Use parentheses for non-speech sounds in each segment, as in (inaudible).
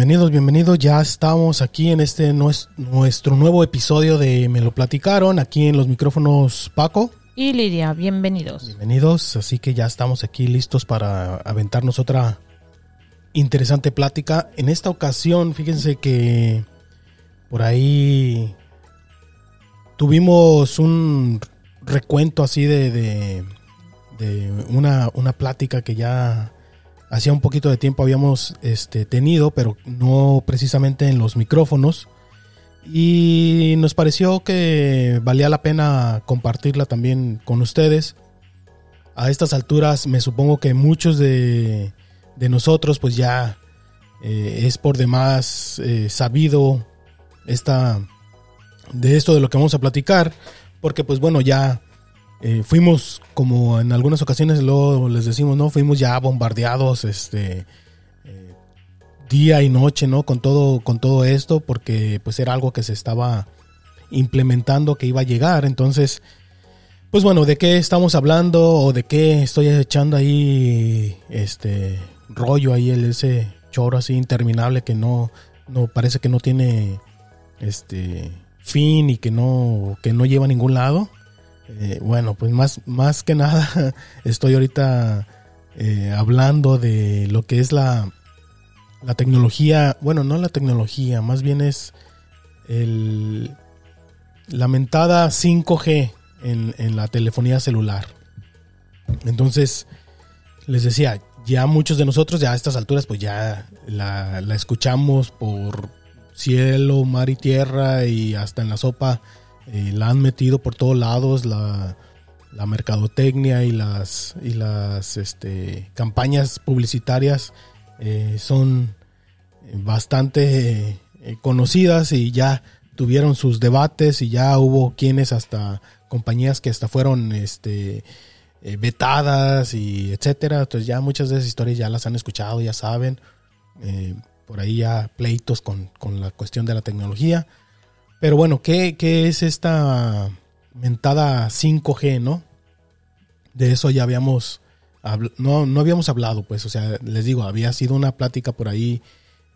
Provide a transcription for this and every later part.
Bienvenidos, bienvenidos. Ya estamos aquí en este nuestro nuevo episodio de Me lo platicaron. Aquí en los micrófonos Paco. Y Lidia, bienvenidos. Bienvenidos, así que ya estamos aquí listos para aventarnos otra interesante plática. En esta ocasión, fíjense que por ahí tuvimos un recuento así de, de, una, una plática que ya hacía un poquito de tiempo habíamos este, tenido, pero no precisamente en los micrófonos. Y nos pareció que valía la pena compartirla también con ustedes. A estas alturas me supongo que muchos de, nosotros pues ya eh, es por demás eh, sabido esta, de esto de lo que vamos a platicar. Porque pues bueno, ya eh, fuimos, como en algunas ocasiones luego les decimos, ¿no? Fuimos ya bombardeados, este, eh, día y noche, ¿no? Con todo, con todo esto, porque pues era algo que se estaba implementando, que iba a llegar. Entonces, pues bueno, ¿de qué estamos hablando? ¿O de qué estoy echando ahí, este, rollo ahí, el, ese choro así interminable que no, no, parece que no tiene, este, fin y que no, que no lleva a ningún lado? Eh, bueno, pues más, más que nada (laughs) estoy ahorita eh, hablando de lo que es la, la tecnología, bueno, no la tecnología, más bien es el lamentada 5G en, en, la telefonía celular. Entonces, les decía, ya muchos de nosotros, ya a estas alturas, pues ya la, la escuchamos por cielo, mar y tierra y hasta en la sopa eh, la han metido por todos lados, la, mercadotecnia y las, y las este, campañas publicitarias eh, son bastante eh, conocidas y ya tuvieron sus debates y ya hubo quienes hasta compañías que hasta fueron este vetadas y etcétera. Entonces ya muchas de esas historias ya las han escuchado ya saben. Por ahí ya pleitos con, con la cuestión de la tecnología pero bueno, ¿qué, es esta mentada 5G, no? De eso ya habíamos, no, no habíamos hablado, pues, o sea, les digo, había sido una plática por ahí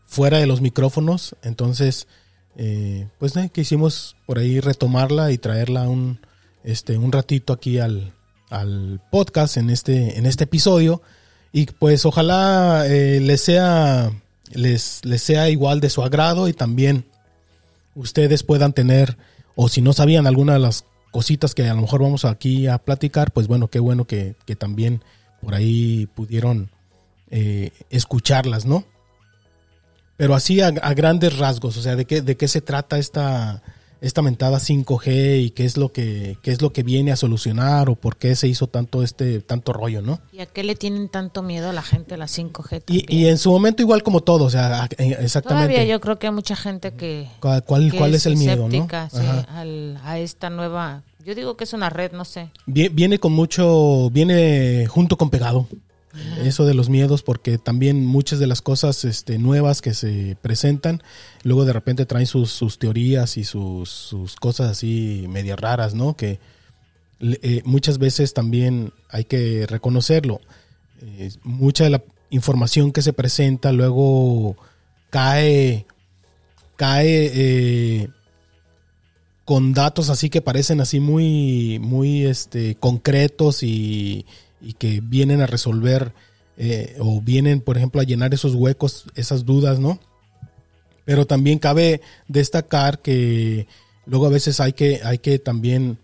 fuera de los micrófonos, entonces, eh, pues, eh, quisimos por ahí retomarla y traerla un, este, un ratito aquí al, al podcast en este, en este episodio. Y pues ojalá eh, les sea les, les sea igual de su agrado y también ustedes puedan tener, o si no sabían alguna de las cositas que a lo mejor vamos aquí a platicar, pues bueno, qué bueno que, también por ahí pudieron eh, escucharlas, ¿no? Pero así a, grandes rasgos, o sea, ¿de qué, de qué se trata esta, esta mentada 5G y qué es lo que qué es lo que viene a solucionar o por qué se hizo tanto este tanto rollo, ¿no? ¿Y a qué le tienen tanto miedo a la gente la 5G? Y, en su momento igual como todo, o sea, eh, exactamente. Todavía yo creo que hay mucha gente que ¿Cuál, cuál, es, el miedo, no? a esta nueva yo digo que es una red, no sé. Viene con mucho, viene junto con pegado (laughs) eso de los miedos, porque también muchas de las cosas este, nuevas que se presentan, luego de repente traen sus, teorías y sus, cosas así medias raras, ¿no? Que eh, muchas veces también hay que reconocerlo. Eh, mucha de la información que se presenta luego cae, cae eh, con datos así que parecen así muy, muy este, concretos y y que vienen a resolver eh, o vienen, por ejemplo, a llenar esos huecos, esas dudas, ¿no? Pero también cabe destacar que luego a veces hay que, hay que también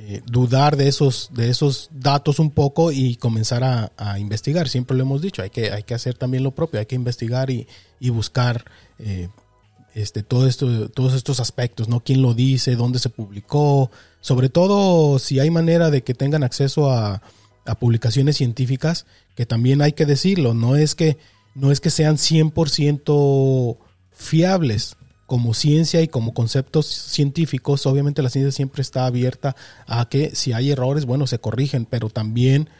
eh, dudar de esos, de esos datos un poco y comenzar a, investigar. Siempre lo hemos dicho, hay que, hay que hacer también lo propio, hay que investigar y, buscar eh, este, todo esto, todos estos aspectos, ¿no? ¿Quién lo dice? ¿Dónde se publicó? Sobre todo si hay manera de que tengan acceso a, a publicaciones científicas, que también hay que decirlo, no es que, no es que sean 100% fiables como ciencia y como conceptos científicos, obviamente la ciencia siempre está abierta a que si hay errores, bueno, se corrigen, pero también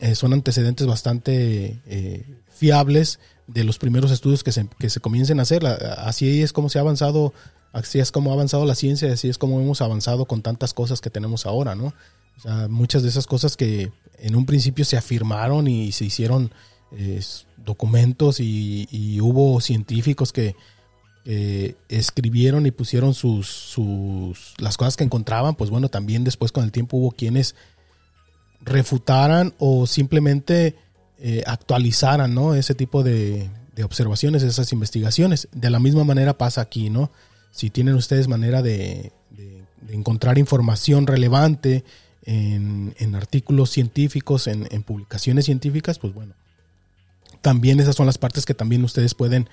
eh, son antecedentes bastante eh, fiables de los primeros estudios que se, que se comiencen a hacer. Así es como se ha avanzado, así es como ha avanzado la ciencia, así es como hemos avanzado con tantas cosas que tenemos ahora, ¿no? O sea, muchas de esas cosas que en un principio se afirmaron y se hicieron documentos y, hubo científicos que escribieron y pusieron sus, las cosas que encontraban, pues bueno, también después con el tiempo hubo quienes refutaran o simplemente eh, actualizaran ¿no? ese tipo de, observaciones, esas investigaciones. De la misma manera pasa aquí, ¿no? Si tienen ustedes manera de, encontrar información relevante en, artículos científicos, en, publicaciones científicas, pues bueno, también esas son las partes que también ustedes pueden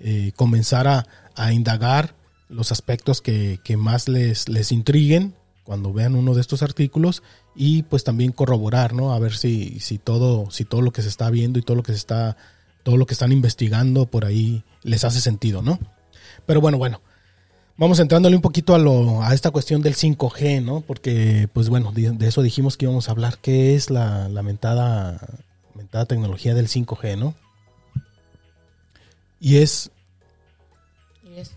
eh, comenzar a, indagar los aspectos que, más les, les intriguen cuando vean uno de estos artículos y pues también corroborar, ¿no? A ver si, si todo, si todo lo que se está viendo y todo lo que se está, todo lo que están investigando por ahí les hace sentido, ¿no? Pero bueno, bueno. Vamos entrándole un poquito a, lo, a esta cuestión del 5G, ¿no? Porque, pues bueno, de, eso dijimos que íbamos a hablar. ¿Qué es la lamentada, lamentada tecnología del 5G, ¿no? Y es,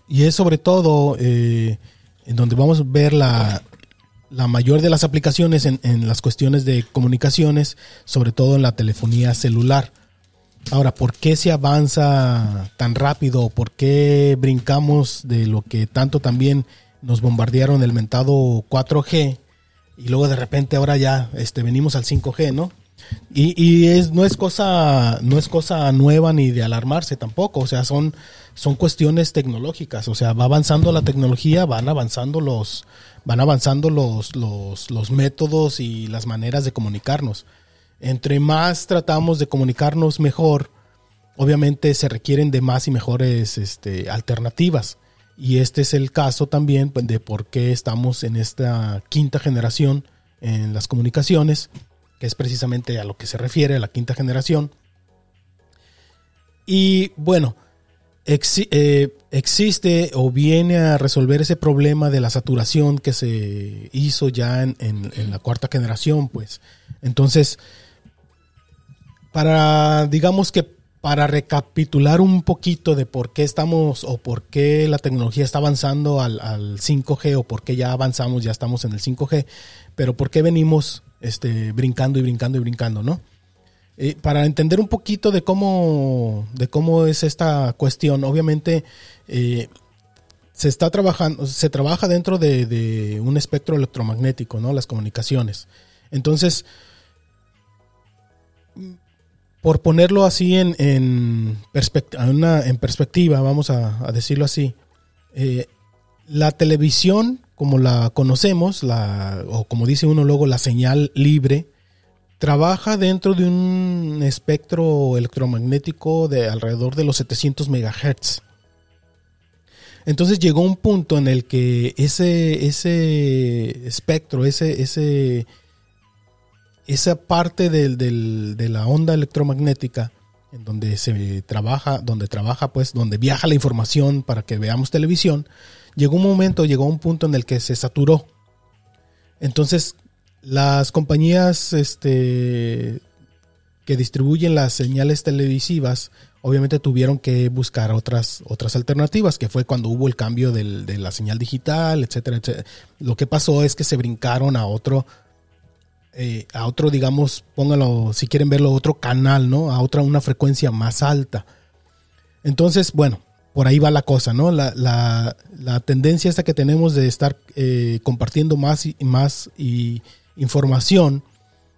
y es sobre todo eh, en donde vamos a ver la, la mayor de las aplicaciones en, las cuestiones de comunicaciones, sobre todo en la telefonía celular. Ahora, ¿por qué se avanza tan rápido? ¿Por qué brincamos de lo que tanto también nos bombardearon el mentado 4G y luego de repente ahora ya este, venimos al 5G, ¿no? Y, es, no, es cosa, no es cosa nueva ni de alarmarse tampoco, o sea, son, son cuestiones tecnológicas, o sea, va avanzando la tecnología, van avanzando los, van avanzando los, los, métodos y las maneras de comunicarnos. Entre más tratamos de comunicarnos mejor, obviamente se requieren de más y mejores este, alternativas. Y este es el caso también pues, de por qué estamos en esta quinta generación en las comunicaciones, que es precisamente a lo que se refiere a la quinta generación. Y bueno, eh, existe o viene a resolver ese problema de la saturación que se hizo ya en, la cuarta generación, pues. Entonces, para, digamos que para recapitular un poquito de por qué estamos o por qué la tecnología está avanzando al, al 5G o por qué ya avanzamos, ya estamos en el 5G, pero por qué venimos este, brincando y brincando y brincando, ¿no? Eh, para entender un poquito de cómo, de cómo es esta cuestión, obviamente eh, se está trabajando, se trabaja dentro de, un espectro electromagnético, ¿no? Las comunicaciones. Entonces, por ponerlo así en, en, en perspectiva, vamos a, decirlo así, eh, la televisión, como la conocemos, la, o como dice uno luego, la señal libre, trabaja dentro de un espectro electromagnético de alrededor de los 700 MHz. Entonces llegó un punto en el que ese, ese espectro, ese, ese, esa parte de la onda electromagnética, en donde se trabaja, donde trabaja, pues, donde viaja la información para que veamos televisión, llegó un momento, llegó un punto en el que se saturó. Entonces las compañías este, que distribuyen las señales televisivas obviamente tuvieron que buscar otras, otras alternativas, que fue cuando hubo el cambio de la señal digital, etcétera, etcétera. Lo que pasó es que se brincaron a otro, eh, a otro, digamos, póngalo, si quieren verlo, otro canal, ¿no? A otra, una frecuencia más alta. Entonces, bueno, por ahí va la cosa, ¿no? La, la, la tendencia esta que tenemos de estar eh, compartiendo más y más y información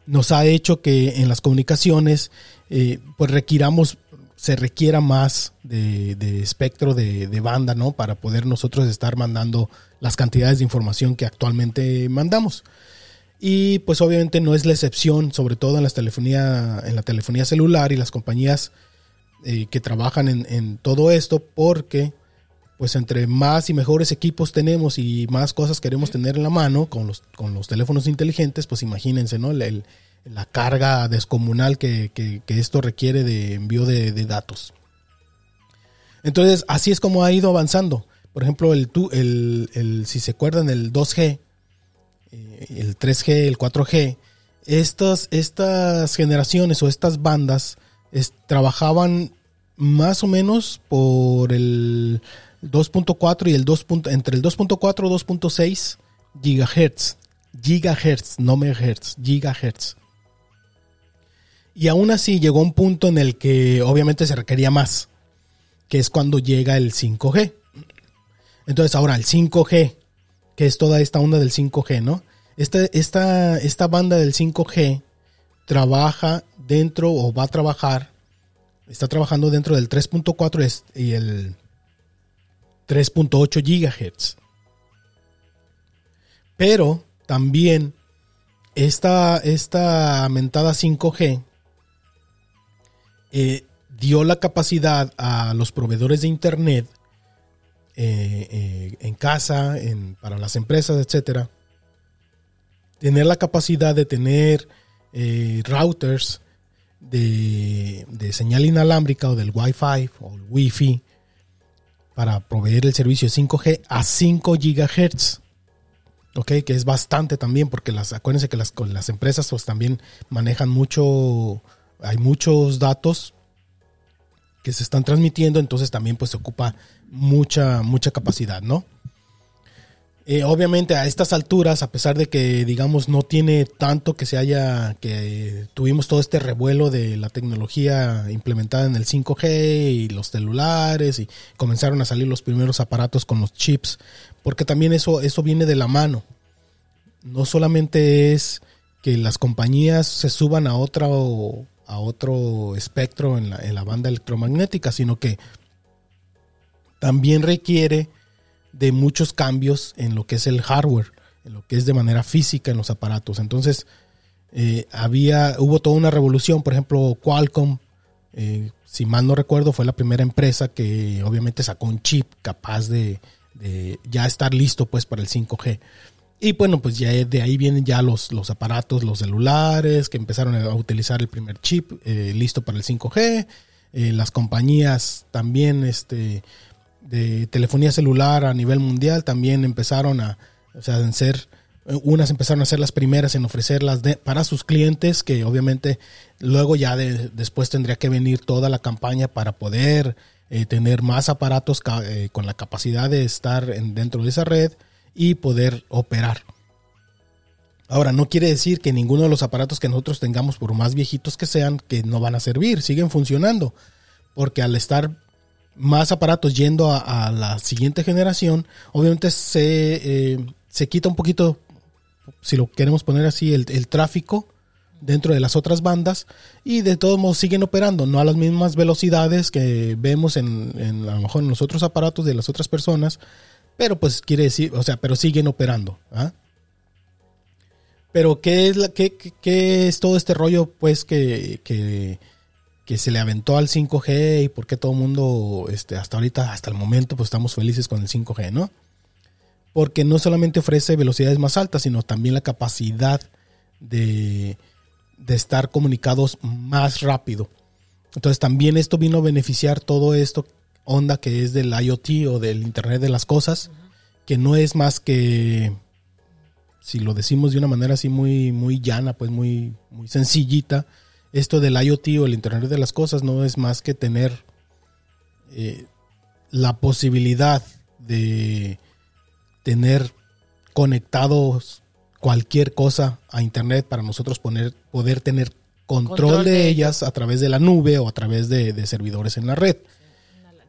nos ha hecho que en las comunicaciones eh, pues requiramos se requiera más de, espectro de, banda, ¿no? Para poder nosotros estar mandando las cantidades de información que actualmente mandamos. Y pues obviamente no es la excepción, sobre todo en, las telefonía, en la telefonía celular y las compañías eh, que trabajan en, todo esto, porque pues entre más y mejores equipos tenemos y más cosas queremos tener en la mano con los, con los teléfonos inteligentes, pues imagínense, ¿no? la carga descomunal que, esto requiere de envío de, datos. Entonces, así es como ha ido avanzando. Por ejemplo, el, el, si se acuerdan, el 2G, eh, el 3G, el 4G, estas, estas generaciones o estas bandas trabajaban más o menos por el 2.4 y el 2. entre el 2.4 y 2.6 gigahertz. Gigahertz, no megahertz, gigahertz. Y aún así llegó un punto en el que obviamente se requería más, que es cuando llega el 5G. Entonces ahora el 5G, que es toda esta onda del 5G, ¿no? Esta, esta, esta banda del 5G trabaja dentro o va a trabajar, está trabajando dentro del 3.4 y el 3.8 gigahertz. Pero también esta, esta mentada 5G eh, dio la capacidad a los proveedores de Internet eh, eh, en casa, en, para las empresas, etcétera, tener la capacidad de tener routers de, de, señal inalámbrica o del Wi-Fi o el Wi-Fi para proveer el servicio 5G a 5 GHz. Ok, que es bastante también, porque las, acuérdense que las, las empresas pues también manejan mucho, hay muchos datos que se están transmitiendo, entonces también pues se ocupa mucha, mucha capacidad, ¿no? Eh, obviamente a estas alturas, a pesar de que digamos no tiene tanto que se haya, que tuvimos todo este revuelo de la tecnología implementada en el 5G y los celulares y comenzaron a salir los primeros aparatos con los chips, porque también eso, eso viene de la mano. No solamente es que las compañías se suban a otro, a otro espectro en la, en la banda electromagnética, sino que también requiere de muchos cambios en lo que es el hardware, en lo que es de manera física en los aparatos. Entonces, eh, había, hubo toda una revolución, por ejemplo, Qualcomm, eh, si mal no recuerdo, fue la primera empresa que obviamente sacó un chip capaz de, ya estar listo pues para el 5G. Y bueno, pues ya de ahí vienen ya los, los aparatos, los celulares, que empezaron a utilizar el primer chip eh, listo para el 5G. las compañías también este, de telefonía celular a nivel mundial también empezaron a, o sea, ser, unas empezaron a ser las primeras en ofrecerlas para sus clientes, que obviamente luego ya después tendría que venir toda la campaña para poder eh, tener más aparatos eh, con la capacidad de estar en, dentro de esa red y poder operar. Ahora, no quiere decir que ninguno de los aparatos que nosotros tengamos, por más viejitos que sean, que no van a servir, siguen funcionando. Porque al estar más aparatos yendo a, la siguiente generación, obviamente se, eh, se, quita un poquito, si lo queremos poner así, el, tráfico dentro de las otras bandas y de todos modos siguen operando, no a las mismas velocidades que vemos en, en, a lo mejor en los otros aparatos de las otras personas, pero pues quiere decir, o sea, pero siguen operando. ¿ah? Pero ¿qué es, la, qué, qué, es todo este rollo pues que, que que se le aventó al 5G y por qué todo el mundo, este, hasta ahorita, hasta el momento, pues estamos felices con el 5G, ¿no? Porque no solamente ofrece velocidades más altas, sino también la capacidad de, de estar comunicados más rápido. Entonces también esto vino a beneficiar todo esto, onda que es del IoT o del Internet de las Cosas, que no es más que, si lo decimos de una manera así muy, muy llana, pues muy, muy sencillita, esto del IoT o el Internet de las Cosas no es más que tener eh, la posibilidad de tener conectados cualquier cosa a Internet para nosotros poner, poder tener control, de, ellas a través de la nube o a través de, servidores en la red.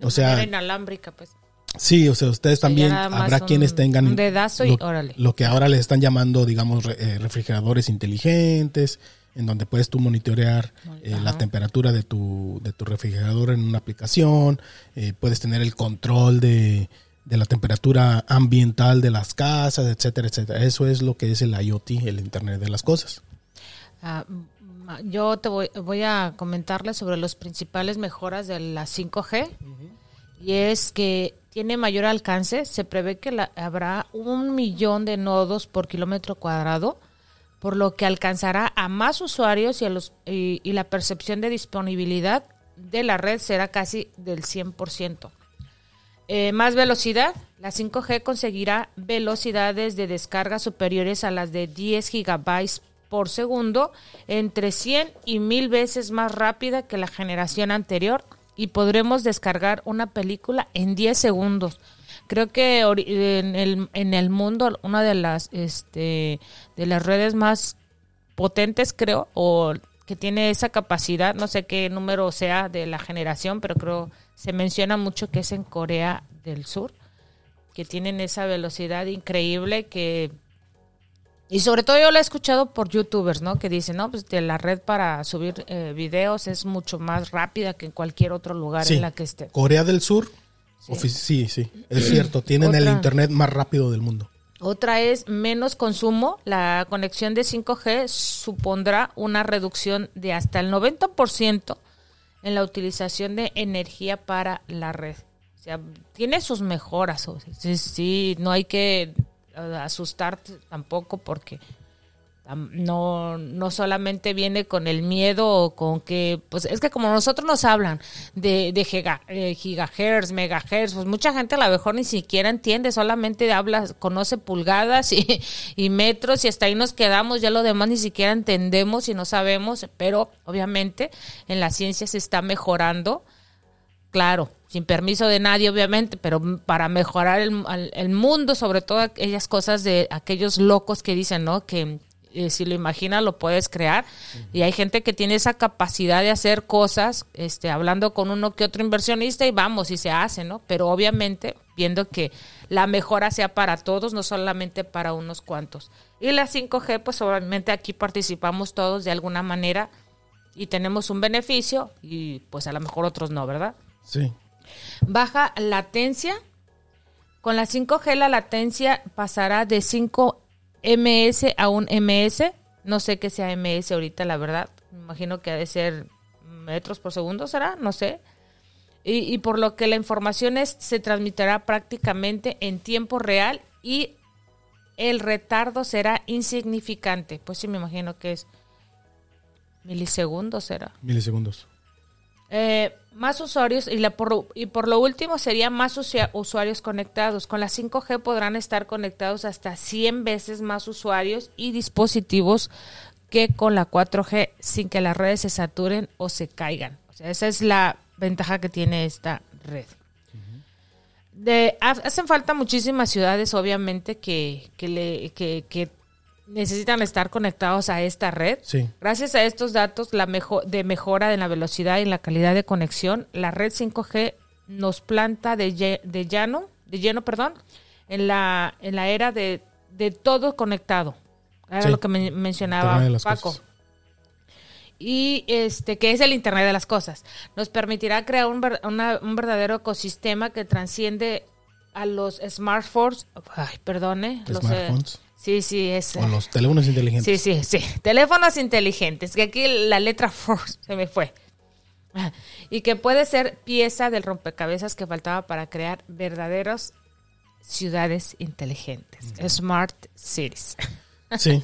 O sea, inalámbrica, pues. Sí, o sea, ustedes también habrá quienes tengan un dedazo y lo, órale. lo que ahora les están llamando, digamos, eh, refrigeradores inteligentes, en donde puedes tú monitorear eh, la temperatura de tu, de tu refrigerador en una aplicación, eh, puedes tener el control de, la temperatura ambiental de las casas, etcétera, etcétera. Eso es lo que es el IoT, el Internet de las Cosas. Ah, yo te voy, voy a comentarles sobre las principales mejoras de la 5G. Y es que tiene mayor alcance. Se prevé que habrá un millón de nodos por kilómetro cuadrado por lo que alcanzará a más usuarios y, a los, y, la percepción de disponibilidad de la red será casi del 100%. Eh, más velocidad. La 5G conseguirá velocidades de descarga superiores a las de 10 gigabytes por segundo, entre 100 y 1000 veces más rápida que la generación anterior y podremos descargar una película en 10 segundos. Creo que en el, en el mundo una de las este de las redes más potentes creo o que tiene esa capacidad, no sé qué número sea de la generación, pero creo se menciona mucho que es en Corea del Sur, que tienen esa velocidad increíble que y sobre todo yo lo he escuchado por youtubers, ¿no? Que dicen, no, pues de la red para subir eh, videos es mucho más rápida que en cualquier otro lugar Sí. en la que esté. Corea del Sur, sí, sí, es cierto, tienen el internet más rápido del mundo. Otra es menos consumo. La conexión de 5G supondrá una reducción de hasta el 90% en la utilización de energía para la red. O sea, tiene sus mejoras. o sea, sí, sí, no hay que asustarte tampoco porque no, no solamente viene con el miedo o con que, pues es que como nosotros nos hablan de, de eh, gigahertz, megahertz, pues mucha gente a lo mejor ni siquiera entiende, solamente habla, conoce pulgadas y, (laughs) y metros y hasta ahí nos quedamos, ya lo demás ni siquiera entendemos y no sabemos, pero obviamente en la ciencia se está mejorando claro, sin permiso de nadie, obviamente, pero para mejorar el mundo, sobre todo aquellas cosas de aquellos locos que dicen, ¿no? Que eh, si lo imaginas lo puedes crear. Y hay gente que tiene esa capacidad de hacer cosas, este, hablando con uno que otro inversionista y vamos, y se hace, ¿no? Pero obviamente viendo que la mejora sea para todos, no solamente para unos cuantos. Y la 5G, pues obviamente aquí participamos todos de alguna manera y tenemos un beneficio y pues a lo mejor otros no, ¿verdad? Sí. Baja latencia. Con la 5G la latencia pasará de 5 ms a 1 ms. No sé qué sea ms ahorita, la verdad. Me imagino que ha de ser metros por segundo, ¿será? No sé. Y, y por lo que la información es, se transmitirá prácticamente en tiempo real y el retardo será insignificante. Pues sí, me imagino que es milisegundos, ¿será? Milisegundos. Eh, más usuarios y, la por, y por lo último sería más usuarios conectados. Con la 5G podrán estar conectados hasta 100 veces más usuarios y dispositivos que con la 4G sin que las redes se saturen o se caigan. O sea, esa es la ventaja que tiene esta red. De, ha- hacen falta muchísimas ciudades, obviamente, que, que, le, que, que necesitan estar conectados a esta red. Sí. Gracias a estos datos la mejo- de mejora en la velocidad y en la calidad de conexión, la red 5G nos planta de, de llano, de lleno, perdón, en la, en la era de, de todo conectado. Era Sí. lo que men- mencionaba Paco. cosas. Y este, que es el Internet de las cosas. Nos permitirá crear un, ver- una- un verdadero ecosistema que transciende a los smartphones. Ay, perdone. los, eh, Smartphones. Sí, sí, es. O los teléfonos inteligentes. Sí, sí, sí. Teléfonos inteligentes, que aquí la letra se me fue. Y que puede ser pieza del rompecabezas que faltaba para crear verdaderos ciudades inteligentes. Smart cities. Sí.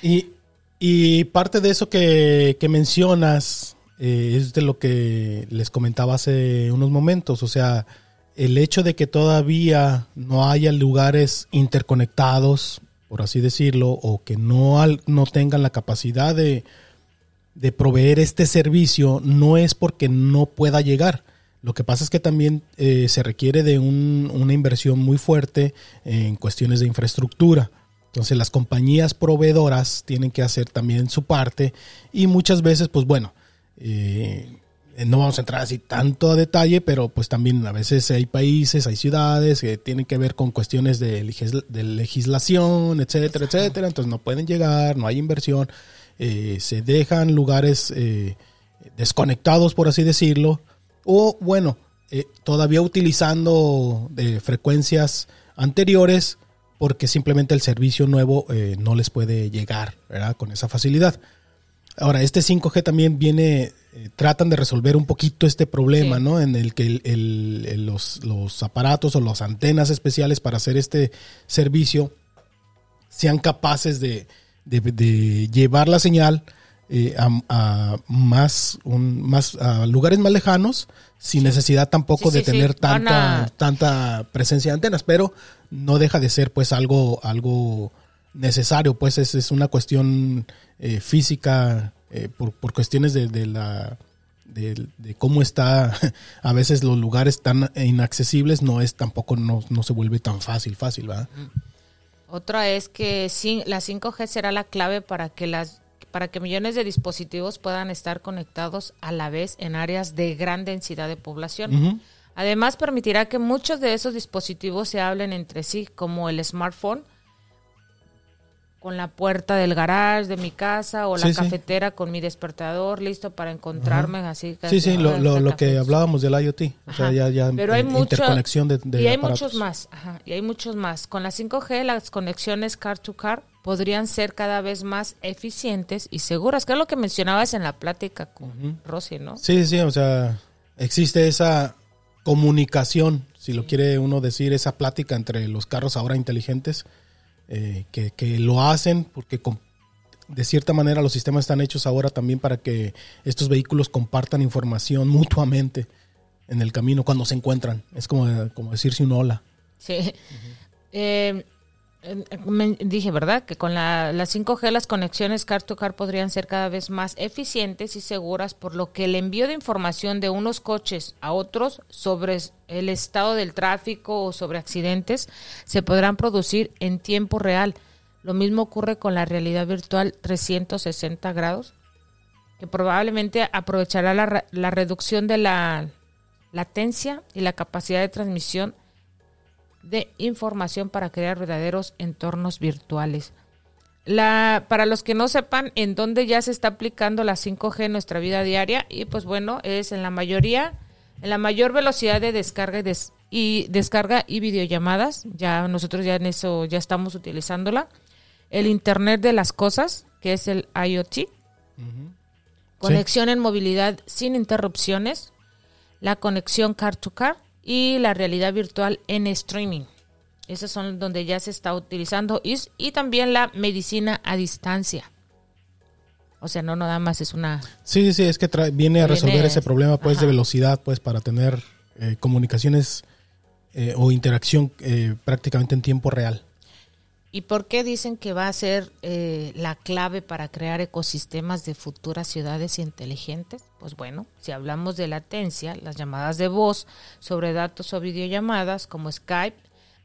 Y, y parte de eso que, que mencionas eh, es de lo que les comentaba hace unos momentos. O sea, el hecho de que todavía no haya lugares interconectados, por así decirlo, o que no, al- no tengan la capacidad de, de proveer este servicio, no es porque no pueda llegar. Lo que pasa es que también eh, se requiere de un- una inversión muy fuerte en cuestiones de infraestructura. Entonces las compañías proveedoras tienen que hacer también su parte y muchas veces, pues bueno, eh, no vamos a entrar así tanto a detalle, pero pues también a veces hay países, hay ciudades que tienen que ver con cuestiones de, legisla- de legislación, etcétera, etcétera. Entonces no pueden llegar, no hay inversión, eh, se dejan lugares eh, desconectados, por así decirlo, o bueno, eh, todavía utilizando de frecuencias anteriores porque simplemente el servicio nuevo eh, no les puede llegar ¿verdad? con esa facilidad. Ahora, este 5G también viene, eh, tratan de resolver un poquito este problema, Sí. ¿no? En el que el- el- el- los, los aparatos o las antenas especiales para hacer este servicio sean capaces de, de- de llevar la señal eh, a, a más, un, más a lugares más lejanos sin necesidad tampoco Sí, de tener tanta, a- tanta presencia de antenas, pero no deja de ser pues algo, algo necesario, pues es, es una cuestión eh, física eh, por, por cuestiones de, de la de, de cómo está (laughs) a veces los lugares tan inaccesibles no es tampoco no, no se vuelve tan fácil fácil ¿verdad? Otra es que la 5G será la clave para que las para que millones de dispositivos puedan estar conectados a la vez en áreas de gran densidad de población. Además, permitirá que muchos de esos dispositivos se hablen entre sí, como el smartphone, con la puerta del garage de mi casa o la cafetera con mi despertador listo para encontrarme así sí sí lo, lo, que hablábamos del IoT o sea ya, ya pero hay interconexión de, y hay muchos más Ajá, y hay muchos más. Con la 5G las conexiones car to car podrían ser cada vez más eficientes y seguras que es lo que mencionabas en la plática con Rosy no sí sí o sea existe esa comunicación si lo quiere uno decir esa plática entre los carros ahora inteligentes eh, que, lo hacen porque de cierta manera los sistemas están hechos ahora también para que estos vehículos compartan información (laughs) mutuamente en el camino cuando se encuentran. Es como, como decirse un hola. Sí (laughs) dije, ¿verdad? Que con la, 5G las conexiones car to car podrían ser cada vez más eficientes y seguras, por lo que el envío de información de unos coches a otros sobre el estado del tráfico o sobre accidentes se podrán producir en tiempo real. Lo mismo ocurre con la realidad virtual 360 grados, que probablemente aprovechará la, la reducción de la latencia y la capacidad de transmisión de información para crear verdaderos entornos virtuales. La, para los que no sepan en dónde ya se está aplicando la 5G en nuestra vida diaria, y pues bueno, es en la mayoría, en la mayor velocidad de descarga y, y descarga y videollamadas, ya nosotros ya en eso ya estamos utilizándola. El Internet de las cosas, que es el IoT. Conexión en movilidad sin interrupciones. La conexión car to car y la realidad virtual en streaming. Esos son donde ya se está utilizando y, y también la medicina a distancia. O sea, no nada más es una... Sí, sí, es que viene a resolver ese problema pues de velocidad pues para tener eh, comunicaciones eh, o interacción eh, prácticamente en tiempo real. ¿Y por qué dicen que va a ser eh, la clave para crear ecosistemas de futuras ciudades inteligentes? Pues bueno, si hablamos de latencia, las llamadas de voz sobre datos o videollamadas como Skype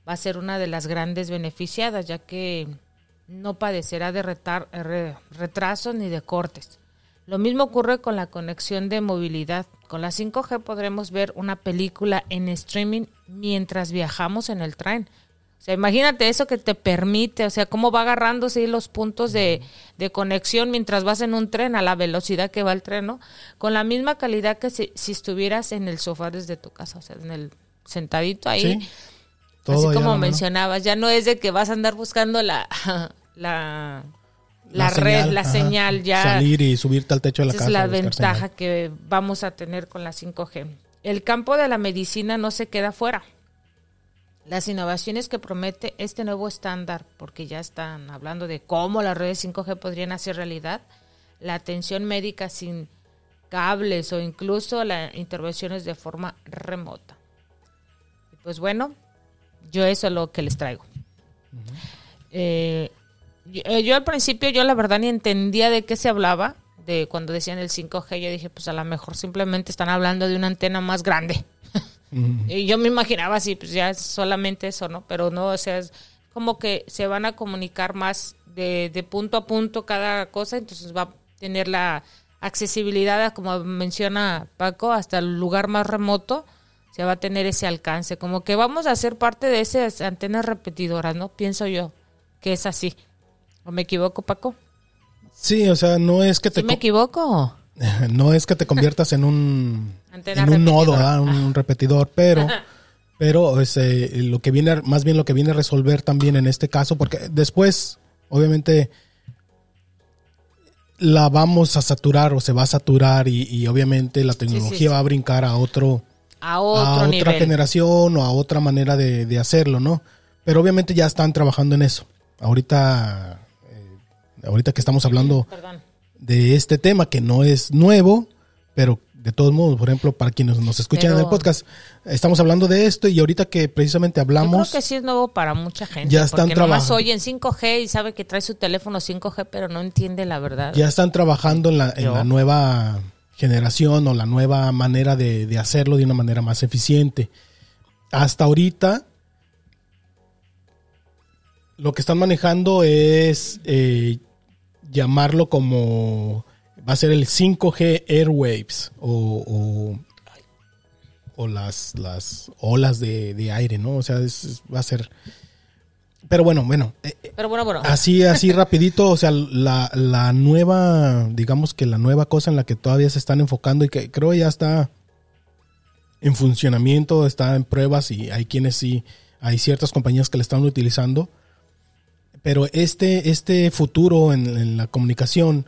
va a ser una de las grandes beneficiadas, ya que no padecerá de retrasos ni de cortes. Lo mismo ocurre con la conexión de movilidad. Con la 5G podremos ver una película en streaming mientras viajamos en el tren o sea, imagínate eso que te permite, o sea, cómo va agarrándose los puntos de, conexión mientras vas en un tren a la velocidad que va el tren, ¿no? Con la misma calidad que si, estuvieras en el sofá desde tu casa, o sea, en el sentadito ahí. Así como mencionabas, ya no es de que vas a andar buscando la, (laughs) la, la, red, la señal, ya. Salir y subirte al techo de la casa. Es la ventaja que vamos a tener con la 5G. El campo de la medicina no se queda fuera las innovaciones que promete este nuevo estándar, porque ya están hablando de cómo las redes 5G podrían hacer realidad, la atención médica sin cables o incluso las intervenciones de forma remota. Pues bueno, yo eso es lo que les traigo. Eh, eh, yo, al principio, yo la verdad ni entendía de qué se hablaba, de cuando decían el 5G, yo dije, pues a lo mejor simplemente están hablando de una antena más grande. (laughs) Y yo me imaginaba así, pues ya es solamente eso, ¿no? Pero no, o sea, es como que se van a comunicar más de, de punto a punto cada cosa, entonces va a tener la accesibilidad, como menciona Paco, hasta el lugar más remoto, se va a tener ese alcance. Como que vamos a ser parte de esas antenas repetidoras, ¿no? Pienso yo que es así. ¿O me equivoco, Paco? Sí, o sea, no es que te... ¿Sí me equivoco? (laughs) no es que te conviertas en un, (laughs) en un nodo, un, repetidor, pero, (laughs) pero es, lo que viene, más bien lo que viene a resolver también en este caso, porque después, obviamente, la vamos a saturar o se va a saturar y, obviamente la tecnología va a brincar a otro a, otra generación o a otra manera de, hacerlo, ¿no? Pero obviamente ya están trabajando en eso. Ahorita, eh, ahorita que estamos hablando de este tema que no es nuevo, pero de todos modos, por ejemplo, para quienes nos escuchan en el podcast, estamos hablando de esto y ahorita que precisamente hablamos... Yo creo que sí es nuevo para mucha gente. Ya están trabajando. oye en 5G y sabe que trae su teléfono 5G, pero no entiende la verdad. Ya están trabajando en la, en la nueva generación o la nueva manera de, hacerlo de una manera más eficiente. Hasta ahorita, lo que están manejando es... Eh, llamarlo como va a ser el 5G Airwaves o, o, o las, las olas de, de aire, ¿no? O sea, es- va a ser... Pero bueno, bueno, eh, eh, Pero bueno, bueno. así, así rapidito, o sea, la, la nueva, digamos que la nueva cosa en la que todavía se están enfocando y que creo ya está en funcionamiento, está en pruebas y hay quienes sí, hay ciertas compañías que la están utilizando. Pero este, este futuro en, la comunicación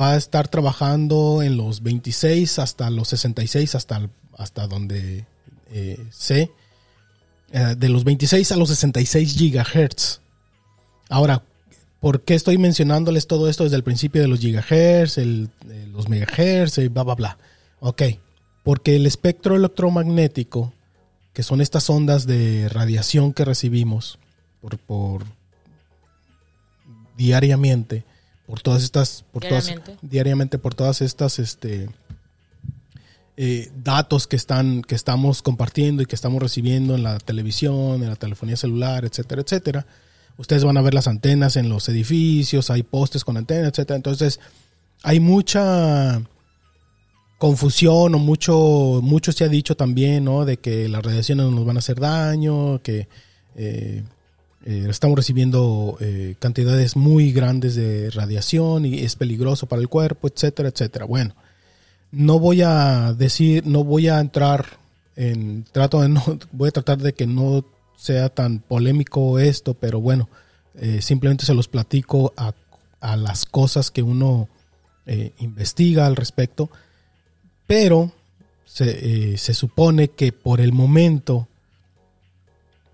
va a estar trabajando en los 26 hasta los 66, hasta, hasta donde eh, sé, eh, de los 26 a los 66 gigahertz. Ahora, ¿por qué estoy mencionándoles todo esto desde el principio de los gigahertz, eh, los megahertz, y bla, bla, bla? Ok, porque el espectro electromagnético, que son estas ondas de radiación que recibimos por, por diariamente, por todas estas, por todas, Diariamente. diariamente por todas estas, este, eh, datos que están, que estamos compartiendo y que estamos recibiendo en la televisión, en la telefonía celular, etcétera, etcétera. Ustedes van a ver las antenas en los edificios, hay postes con antenas, etcétera. Entonces, hay mucha confusión o mucho, mucho se ha dicho también, ¿no? De que las radiaciones nos van a hacer daño, que eh, eh, estamos recibiendo eh, cantidades muy grandes de radiación y es peligroso para el cuerpo, etcétera, etcétera. Bueno, no voy a decir, no voy a entrar en, trato de no, (laughs) voy a tratar de que no sea tan polémico esto, pero bueno, eh, simplemente se los platico a, a las cosas que uno investiga al respecto, pero se, se supone que por el momento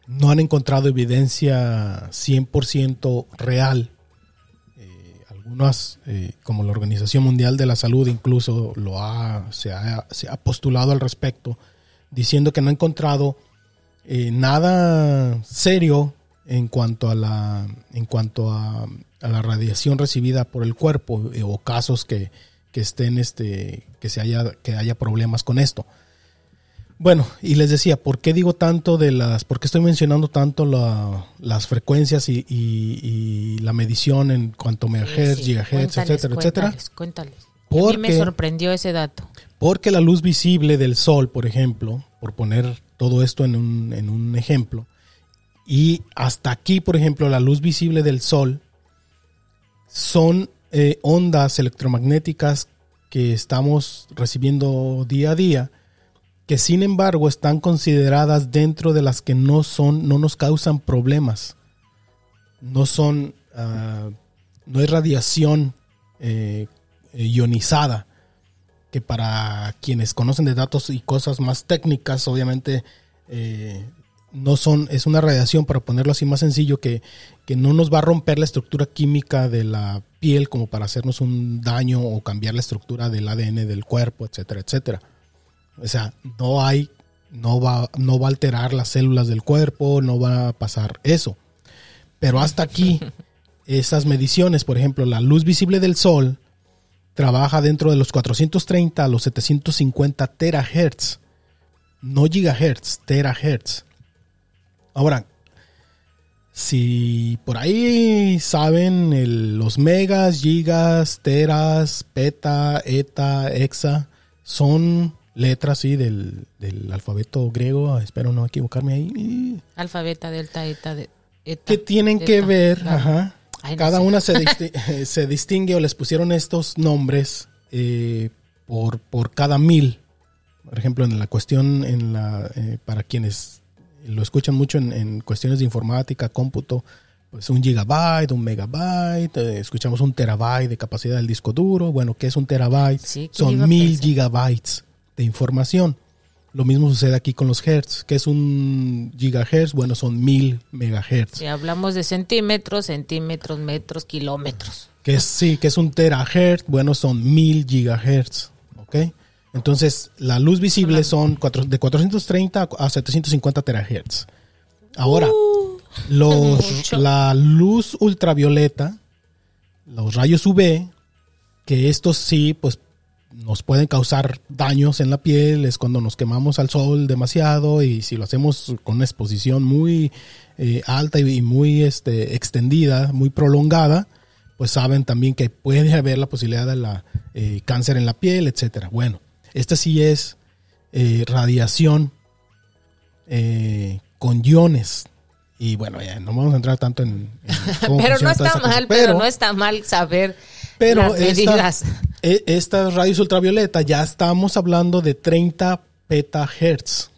no han encontrado evidencia 100% real. Eh, algunas, eh, como la Organización Mundial de la Salud, incluso lo ha, se, ha, se ha postulado al respecto, diciendo que no ha encontrado eh, nada serio en cuanto a la, en cuanto a, a la radiación recibida por el cuerpo eh, o casos que, que estén, este, que se haya, que haya problemas con esto. Bueno, y les decía, ¿por qué digo tanto de las, por qué estoy mencionando tanto la- las frecuencias y, y- y la medición en cuanto a megahertz, Sí, sí. gigahertz, Cuéntales, etcétera, etcétera? Cuéntales, cuéntales. A mí me Porque, sorprendió ese dato. porque la luz visible del sol, por ejemplo, por poner todo esto en un, en un ejemplo, y hasta aquí, por ejemplo, la luz visible del sol son eh, ondas electromagnéticas que estamos recibiendo día a día, que sin embargo están consideradas dentro de las que no son, no nos causan problemas. No son, ah, no es radiación eh, ionizada, que para quienes conocen de datos y cosas más técnicas, obviamente eh, no son, es una radiación, para ponerlo así más sencillo, que, que no nos va a romper la estructura química de la piel como para hacernos un daño o cambiar la estructura del ADN del cuerpo, etcétera, etcétera. O sea, no hay, no va, no va a alterar las células del cuerpo, no va a pasar eso. Pero hasta aquí, (laughs) esas mediciones, por ejemplo, la luz visible del sol trabaja dentro de los 430 a los 750 terahertz, no gigahertz, terahertz. Ahora, si por ahí saben el- los megas, gigas, teras, peta, eta, hexa, son letras sí, del, del alfabeto griego, espero no equivocarme ahí. Alfa, beta, delta, eta, de, eta, que tienen que ver, claro. ajá, Ay, no cada sé. una se, (laughs) disti- eh, se distingue o les pusieron estos nombres eh, por, por cada mil. Por ejemplo, en la cuestión, en la, eh, para quienes lo escuchan mucho en, en cuestiones de informática, cómputo, pues un gigabyte, un megabyte, eh, escuchamos un terabyte de capacidad del disco duro. Bueno, ¿qué es un terabyte? Sí, ¿quién iba Son mil pensar? gigabytes de información. Lo mismo sucede aquí con los hertz. ¿Qué es un gigahertz? Bueno, son mil megahertz. Si hablamos de centímetros, centímetros, metros, kilómetros. Que es, sí, que es un terahertz, bueno, son mil gigahertz, ¿ok? Entonces, la luz visible son cuatro- de 430 a 750 terahertz. Ahora, los, (laughs) mucho. la luz ultravioleta, los rayos UV, que estos sí, pues nos pueden causar daños en la piel, es cuando nos quemamos al sol demasiado y si lo hacemos con una exposición muy eh, alta y muy este, extendida, muy prolongada, pues saben también que puede haber la posibilidad de la eh, cáncer en la piel, etcétera. Bueno, esta sí es eh, radiación con iones. Y bueno, ya no vamos a entrar tanto en... (laughs) pero no está mal, pero, no está mal saber pero las medidas. E, estas rayos ultravioleta ya estamos hablando de 30 petahertz.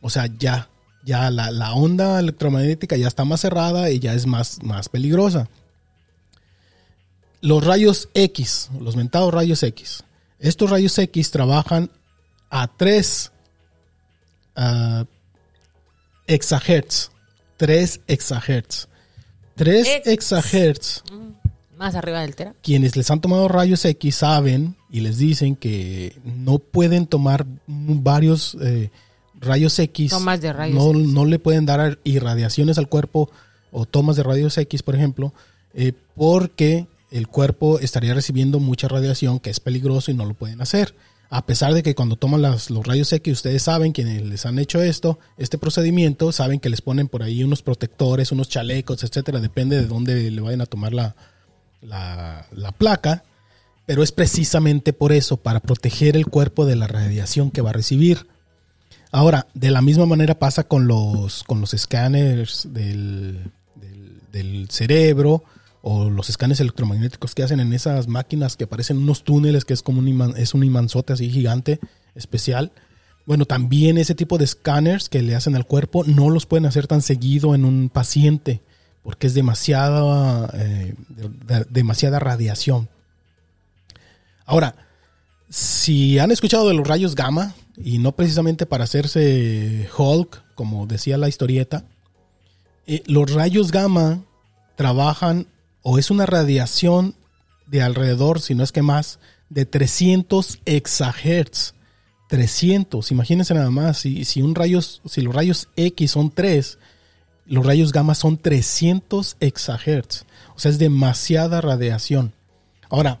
O sea, ya, ya la, la, onda electromagnética ya está más cerrada y ya es más, más peligrosa. Los rayos X, los mentados rayos X. Estos rayos X trabajan a 3 uh, exahertz. 3 exahertz. 3 exahertz. Mm, más arriba del tera. Quienes les han tomado rayos X saben y les dicen que no pueden tomar varios eh, rayos X. Tomas de rayos no, X. no le pueden dar irradiaciones al cuerpo o tomas de rayos X, por ejemplo, eh, porque el cuerpo estaría recibiendo mucha radiación que es peligroso y no lo pueden hacer. A pesar de que cuando toman los rayos X, ustedes saben quienes les han hecho esto, este procedimiento, saben que les ponen por ahí unos protectores, unos chalecos, etcétera, depende de dónde le vayan a tomar la, la, la placa. Pero es precisamente por eso, para proteger el cuerpo de la radiación que va a recibir. Ahora, de la misma manera pasa con los, con los escáneres del, del cerebro, o los escanes electromagnéticos que hacen en esas máquinas que parecen unos túneles, que es como un imán, es un imanzote así gigante, especial. Bueno, también ese tipo de escáneres que le hacen al cuerpo no los pueden hacer tan seguido en un paciente, porque es demasiada, eh, demasiada radiación. Ahora, si han escuchado de los rayos gamma, y no precisamente para hacerse Hulk, como decía la historieta, eh, los rayos gamma trabajan o es una radiación de alrededor, si no es que más, de 300 exahertz. 300, imagínense nada más, si, si, un rayos, si los rayos X son 3, los rayos gamma son 300 exahertz. O sea, es demasiada radiación. Ahora,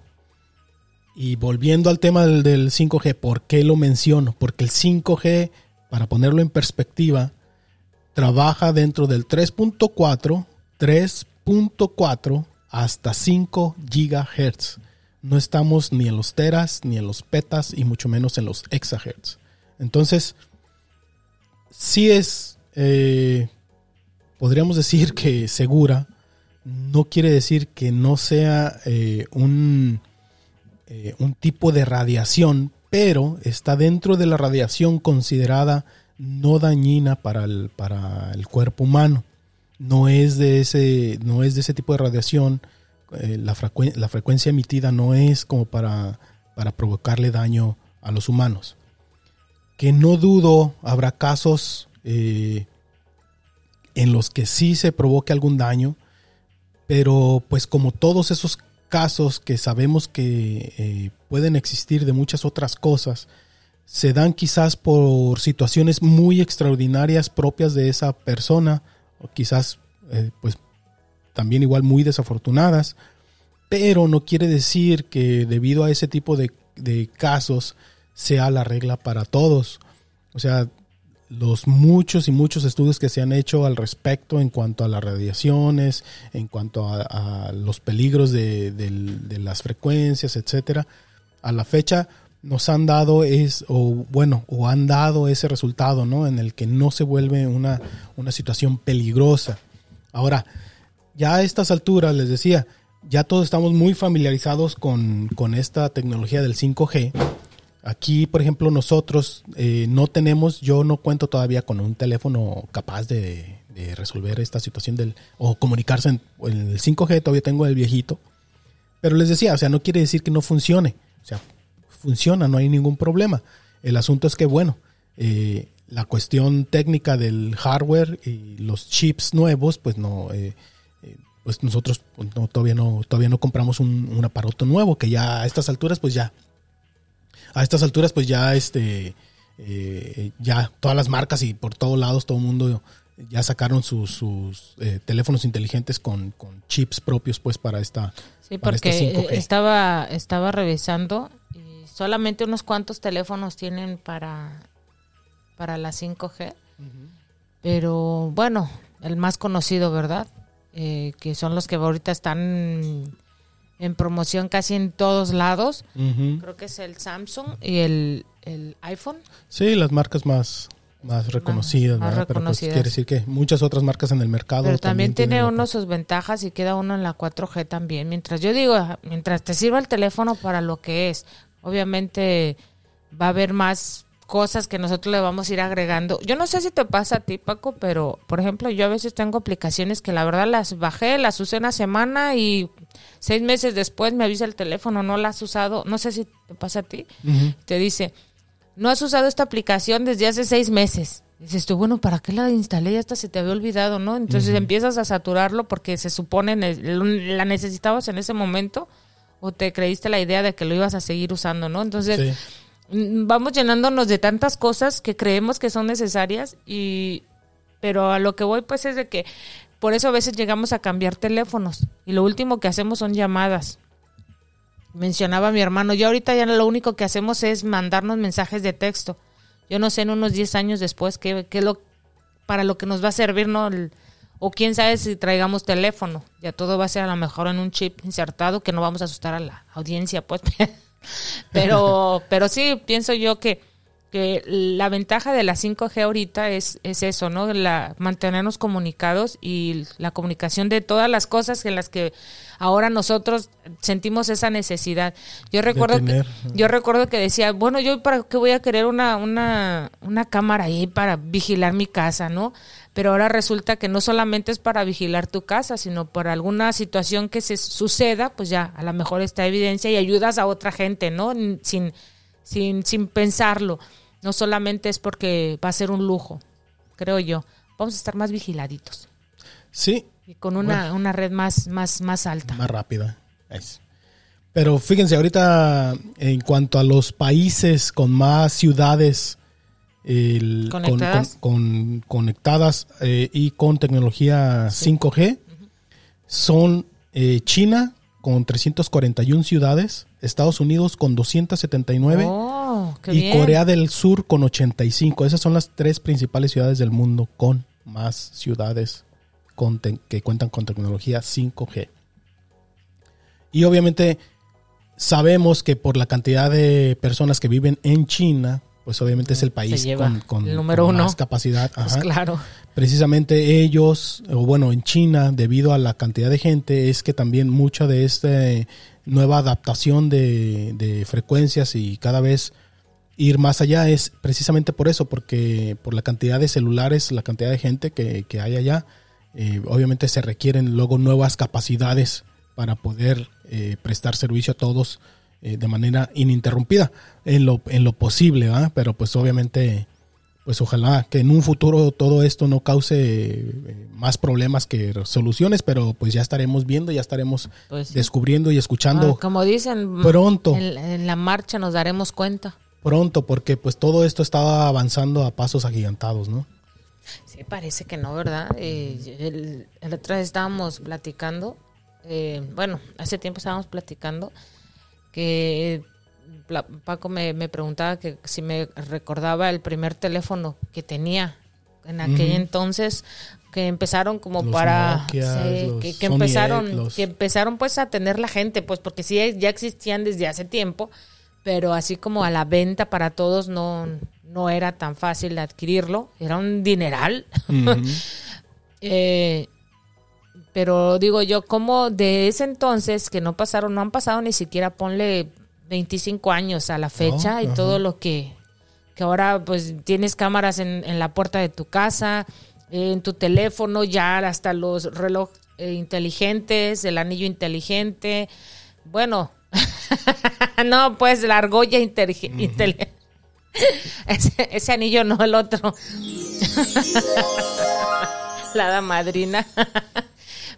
y volviendo al tema del, del 5G, ¿por qué lo menciono? Porque el 5G, para ponerlo en perspectiva, trabaja dentro del 3.4, 3.4 hasta 5 gigahertz. No estamos ni en los teras, ni en los petas, y mucho menos en los exahertz. Entonces, si es, eh, podríamos decir que segura, no quiere decir que no sea eh, un, eh, un tipo de radiación, pero está dentro de la radiación considerada no dañina para el, para el cuerpo humano no es de ese, no es de ese tipo de radiación. Eh, la, frecuencia emitida no es como para, para provocarle daño a los humanos. Que no dudo, habrá casos eh, en los que sí se provoque algún daño, pero pues como todos esos casos que sabemos que eh, pueden existir de muchas otras cosas, se dan quizás por situaciones muy extraordinarias propias de esa persona, quizás eh, pues también igual muy desafortunadas, pero no quiere decir que debido a ese tipo de, de casos sea la regla para todos. O sea, los muchos y muchos estudios que se han hecho al respecto en cuanto a las radiaciones, en cuanto a, los peligros de, de, las frecuencias, etcétera, a la fecha nos han dado es, o bueno, o han dado ese resultado, ¿no? En el que no se vuelve una, una situación peligrosa. Ahora, ya a estas alturas, les decía, ya todos estamos muy familiarizados con, esta tecnología del 5G. Aquí, por ejemplo, nosotros eh, no tenemos, yo no cuento todavía con un teléfono capaz de, resolver esta situación del, o comunicarse en, en, el 5G, todavía tengo el viejito. Pero les decía, o sea, no quiere decir que no funcione. O sea, funciona, no hay ningún problema. El asunto es que, bueno, eh, la cuestión técnica del hardware y los chips nuevos, pues no, eh, eh, pues nosotros no, todavía no, todavía no compramos un, aparato nuevo, que ya a estas alturas, pues ya, a estas alturas, pues ya este, ya todas las marcas y por todos lados, todo el mundo ya sacaron sus, sus teléfonos inteligentes con, con, chips propios, pues para esta. Sí, porque estaba, estaba revisando solamente unos cuantos teléfonos tienen para, para la 5G. Pero bueno, el más conocido, ¿verdad? Eh, que son los que ahorita están en promoción casi en todos lados. Creo que es el Samsung y el, el iPhone. Sí, las marcas más, más reconocidas, más ¿verdad? Pero pues quiere decir que muchas otras marcas en el mercado Pero también tiene uno sus ventajas y queda uno en la 4G también. Mientras yo digo, mientras te sirva el teléfono para lo que es, obviamente va a haber más cosas que nosotros le vamos a ir agregando. Yo no sé si te pasa a ti, Paco, pero por ejemplo, yo a veces tengo aplicaciones que la verdad las bajé, las usé una semana y seis meses después me avisa el teléfono, no las has usado. No sé si te pasa a ti. Te dice, no has usado esta aplicación desde hace seis meses. Dices tú, bueno, ¿para qué la instalé? Ya hasta se te había olvidado, ¿no? Entonces empiezas a saturarlo porque se supone ne- la necesitabas en ese momento o te creíste la idea de que lo ibas a seguir usando, ¿no? Entonces Sí. mm, vamos llenándonos de tantas cosas que creemos que son necesarias y pero a lo que voy pues es de que por eso a veces llegamos a cambiar teléfonos y lo último que hacemos son llamadas. Mencionaba mi hermano, yo ahorita ya lo único que hacemos es mandarnos mensajes de texto. Yo no sé en unos 10 años después qué, qué lo para lo que nos va a servir, ¿no? El- o quién sabe si traigamos teléfono. Ya todo va a ser a lo mejor en un chip insertado que no vamos a asustar a la audiencia, pues. (laughs) pero, (laughs) pero sí, pienso yo que, que la ventaja de la 5G ahorita es, es eso, ¿no? La, mantenernos comunicados y la comunicación de todas las cosas en las que ahora nosotros sentimos esa necesidad. Yo recuerdo que, yo recuerdo que decía, bueno, yo para qué voy a querer una, una, una cámara ahí para vigilar mi casa, ¿no? Pero ahora resulta que no solamente es para vigilar tu casa, sino por alguna situación que se suceda, pues ya a lo mejor está evidencia y ayudas a otra gente, ¿no? Sin, sin, sin pensarlo. No solamente es porque va a ser un lujo, creo yo. Vamos a estar más vigiladitos Sí, y con una, una red más, más, más alta. más rápida. Es. Pero fíjense, ahorita en cuanto a los países con más ciudades el- Conectadas. con- con- conectadas eh, y con tecnología 5G, son eh, China con 341 ciudades, Estados Unidos con 279 Oh, qué y bien. Corea del Sur con 85. Esas son las tres principales ciudades del mundo con más ciudades con que cuentan con tecnología 5G. Y obviamente sabemos que por la cantidad de personas que viven en China, pues obviamente es el país con, con- el número con uno. más capacidad. Pues claro. Precisamente ellos, o bueno, en China, debido a la cantidad de gente, es que también mucha de esta nueva adaptación de, de frecuencias y cada vez ir más allá es precisamente por eso, porque por la cantidad de celulares, la cantidad de gente que, que hay allá, eh, obviamente se requieren luego nuevas capacidades para poder eh, prestar servicio a todos eh, de manera ininterrumpida, en lo, en lo posible, ¿va? pero pues obviamente pues ojalá que en un futuro todo esto no cause eh, más problemas que soluciones, pero pues ya estaremos viendo, ya estaremos Pues sí. descubriendo y escuchando Ah, como dicen, pronto. En, en la marcha nos daremos cuenta. pronto, porque pues todo esto estaba avanzando a pasos agigantados, ¿no? Sí, parece que no, ¿verdad? Eh, el, el otra vez estábamos platicando, eh, bueno, hace tiempo estábamos platicando que Paco me, me preguntaba que si me recordaba el primer teléfono que tenía en aquel entonces que empezaron como Los para sí, que, empezaron los- que empezaron pues a tener la gente pues porque sí ya existían desde hace tiempo pero así como a la venta para todos no no era tan fácil adquirirlo era un dineral. (laughs) Eh, pero digo yo, como de ese entonces que no pasaron, no han pasado ni siquiera, ponle 25 años a la fecha y ajá. todo lo que, que ahora pues tienes cámaras en, en la puerta de tu casa, eh, en tu teléfono, ya hasta los relojes eh, inteligentes, el anillo inteligente, bueno, (laughs) no, pues la argolla inteligente. (laughs) Ese, ese anillo no, el otro. (laughs) la hada madrina.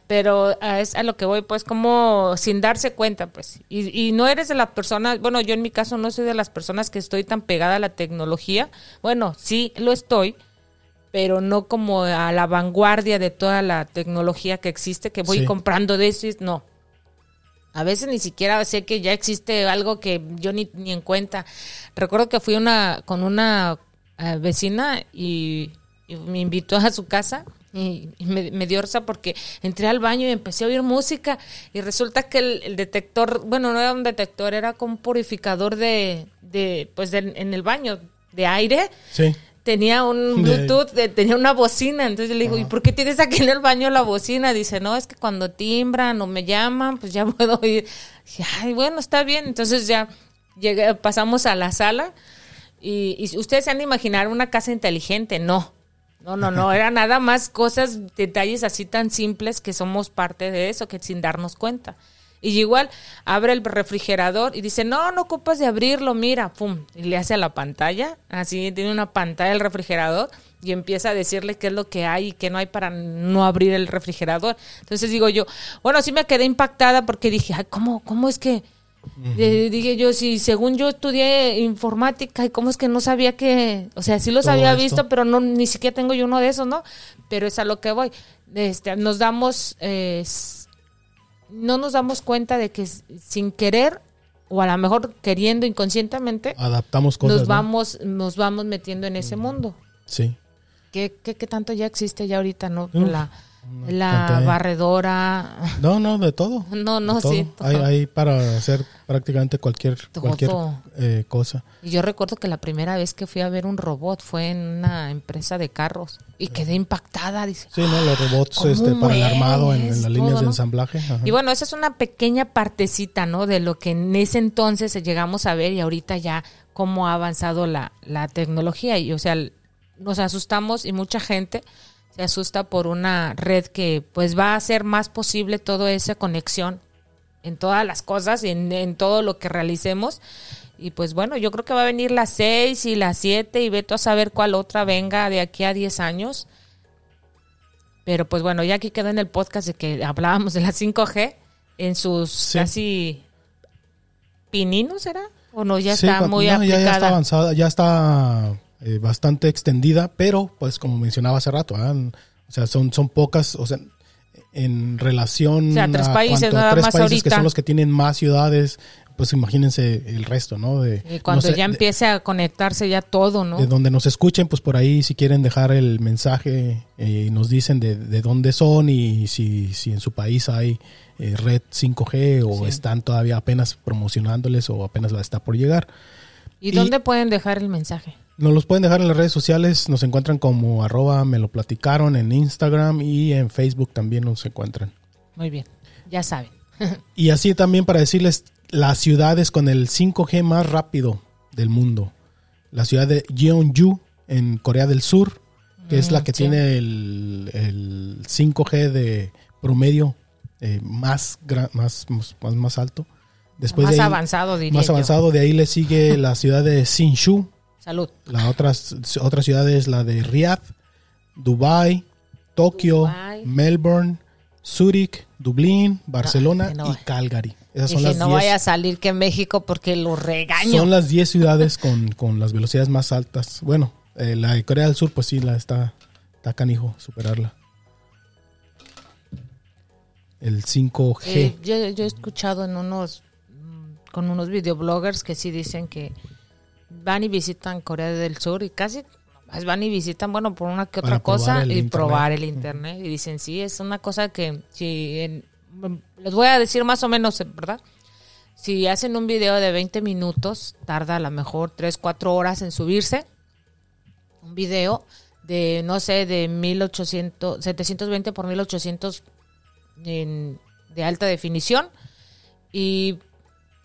Pero a, es a lo que voy, pues, como sin darse cuenta, pues. Y, y no eres de las personas, bueno, yo en mi caso no soy de las personas que estoy tan pegada a la tecnología. Bueno, sí lo estoy, pero no como a la vanguardia de toda la tecnología que existe, que voy Sí. comprando de eso. y- No. A veces ni siquiera sé que ya existe algo que yo ni, ni en cuenta. Recuerdo que fui una con una eh, vecina y, y me invitó a su casa Y, y me, me dio risa porque entré al baño y empecé a oír música y resulta que el, el detector, bueno, no era un detector, era como un purificador de, de pues de- en el baño de aire. Sí. Tenía un Bluetooth, de- tenía una bocina. Entonces le digo, ¿y por qué tienes aquí en el baño la bocina? Dice, no, es que cuando timbran o me llaman, pues ya (laughs) puedo oír. Dije, ay, bueno, está bien. Entonces ya llegué, pasamos a la sala y, y ustedes se han de imaginar una casa inteligente. No, no, no, no. Era nada más cosas, detalles así tan simples que somos parte de eso, que sin darnos cuenta. Y igual abre el refrigerador y dice, no, no ocupas de abrirlo, mira, pum, y le hace a la pantalla, así tiene una pantalla el refrigerador y empieza a decirle qué es lo que hay y qué no hay para no abrir el refrigerador. Entonces digo yo, bueno, sí me quedé impactada porque dije, ay, ¿cómo, cómo es que? Dije yo, si según yo estudié informática, y cómo es que no sabía que, o sea, sí los Todo había esto. visto, pero no ni siquiera tengo yo uno de esos, ¿no? Pero es a lo que voy. Este, nos damos, eh, no nos damos cuenta de que sin querer o a lo mejor queriendo inconscientemente Adaptamos cosas. nos ¿no? vamos, nos vamos metiendo en ese mundo. Sí. ¿Qué, qué, qué tanto ya existe ya ahorita, no? Uf, la la cantidad barredora. No, no, de todo. (laughs) No, no, todo. sí. Hay, hay para hacer prácticamente cualquier, Todo. cualquier eh, cosa. Y yo recuerdo que la primera vez que fui a ver un robot fue en una empresa de carros y quedé impactada. Dice, Sí, ¿no? Los robots ¿Cómo este, para el armado en, las líneas de ensamblaje. ajá. Y bueno, esa es una pequeña partecita, ¿no? De lo que en ese entonces llegamos a ver y ahorita ya cómo ha avanzado la, la tecnología. Y, o sea, nos asustamos y mucha gente se asusta por una red que pues va a hacer más posible toda esa conexión en todas las cosas, en, en todo lo que realicemos. Y pues bueno, yo creo que va a venir las 6 y las 7 y veto a saber cuál otra venga de aquí a 10 años. Pero pues bueno, ya aquí quedó en el podcast de que hablábamos de la 5G en sus Sí. casi pininos, ¿será? ¿O no? Ya Sí, está muy no, ya, aplicada. ya está avanzada, ya está eh, bastante extendida, pero pues como mencionaba hace rato, o sea, son, son pocas, o sea, en relación O sea, tres a países cuanto tres más países que son los que tienen más ciudades, pues imagínense el resto, ¿no? De, Y cuando no sé, ya de- empiece a conectarse ya todo, ¿no? de donde nos escuchen, pues por ahí si quieren dejar el mensaje eh, y nos dicen de, de dónde son y si, si en su país hay eh, red 5G o Sí. están todavía apenas promocionándoles o apenas la está por llegar. ¿Y, y- dónde pueden dejar el mensaje? Nos los pueden dejar en las redes sociales, nos encuentran como arroba me lo platicaron en Instagram y en Facebook también nos encuentran. Muy bien, ya saben. (laughs) Y así también para decirles las ciudades con el 5G más rápido del mundo. La ciudad de Jeonju en Corea del Sur, que es la Mm, que sí. tiene el, el 5G de promedio eh, más, más, más, más, más alto. Después más de ahí- avanzado, diría más yo. avanzado, de ahí le sigue la ciudad de Sinshu, Salud. la otra, otra ciudad es la de Riyadh, Dubai, Tokio, Dubái. Melbourne, Zurich, Dublín, Barcelona que no. y Calgary. Esas son Dije, las no 10 vaya a salir que México porque lo regaño. son las 10 ciudades con, con las velocidades más altas. Bueno, eh, la de Corea del Sur, pues sí, la está, está canijo superarla. El 5G. Eh, yo, yo he escuchado en unos mm, con unos videobloggers que sí dicen que van y visitan Corea del Sur y casi van y visitan, bueno, por una que otra cosa y internet. probar el internet. Y dicen, sí, es una cosa que, si en- mm, les voy a decir más o menos, ¿verdad? Si hacen un video de 20 minutos, tarda a lo mejor 3, 4 horas en subirse. Un video de, no sé, de 1800, 720 por 1800 en- de alta definición y